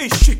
Eşek.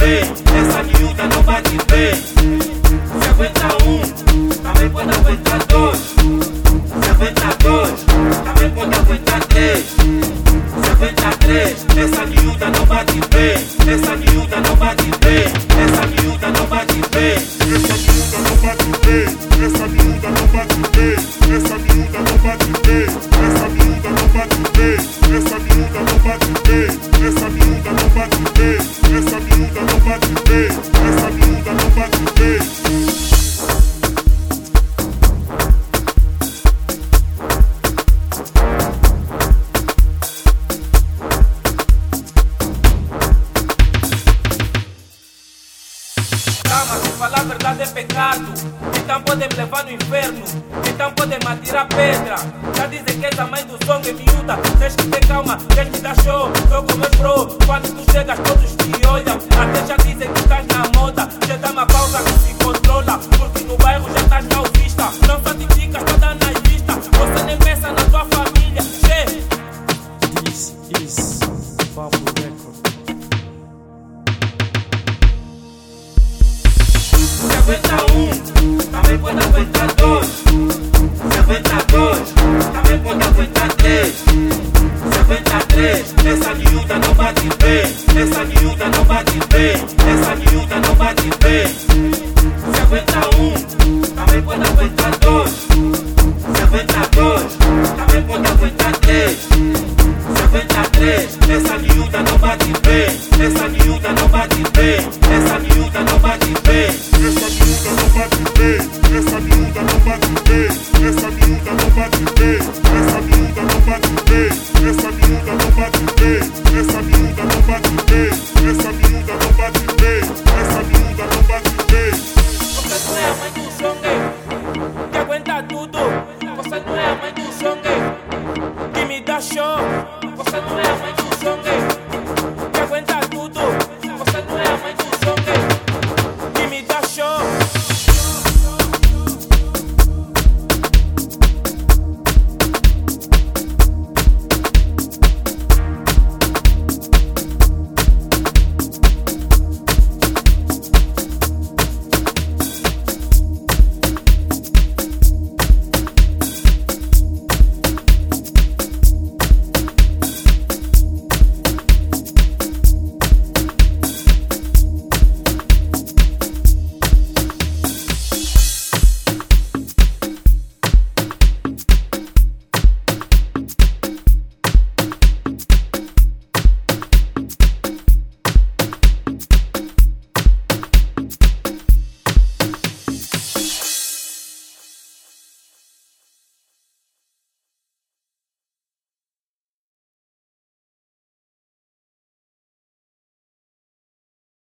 Bem. Essa miúda não bate bem. Se aguenta um, também pode aguentar dois. Se aguenta dois, também pode aguentar três. Se aguenta três, essa miúda não bate bem. Essa miúda não bate bem. Essa miúda não bate bem. Essa miúda não bate bem, essa miúda não bate bem, essa miúda não bate bem, essa miúda não bate bem, essa miúda não bate bem, falar verdade é pecado. Então podem me levar no inferno. Então podem me atirar pedra. Já dizem que és a mãe do som é miúda. Tens que ter calma, tens que dar show. Tô com meus bro. Quando tu chegas, todos te olham. Até já dizem que estás na moda. Já dá uma pausa que se controla. Porque no bairro já estás mal vista. Não só te ficas toda nas vistas. Você nem pensa na tua família. Che, This is Papo 52, 52, também pode aguentar 3, 53, essa miúda não bate bem, essa miúda não bate bem, essa miúda não bate bem, 51, também pode aguentar 2, 52, também pode aguentar 3, 53, essa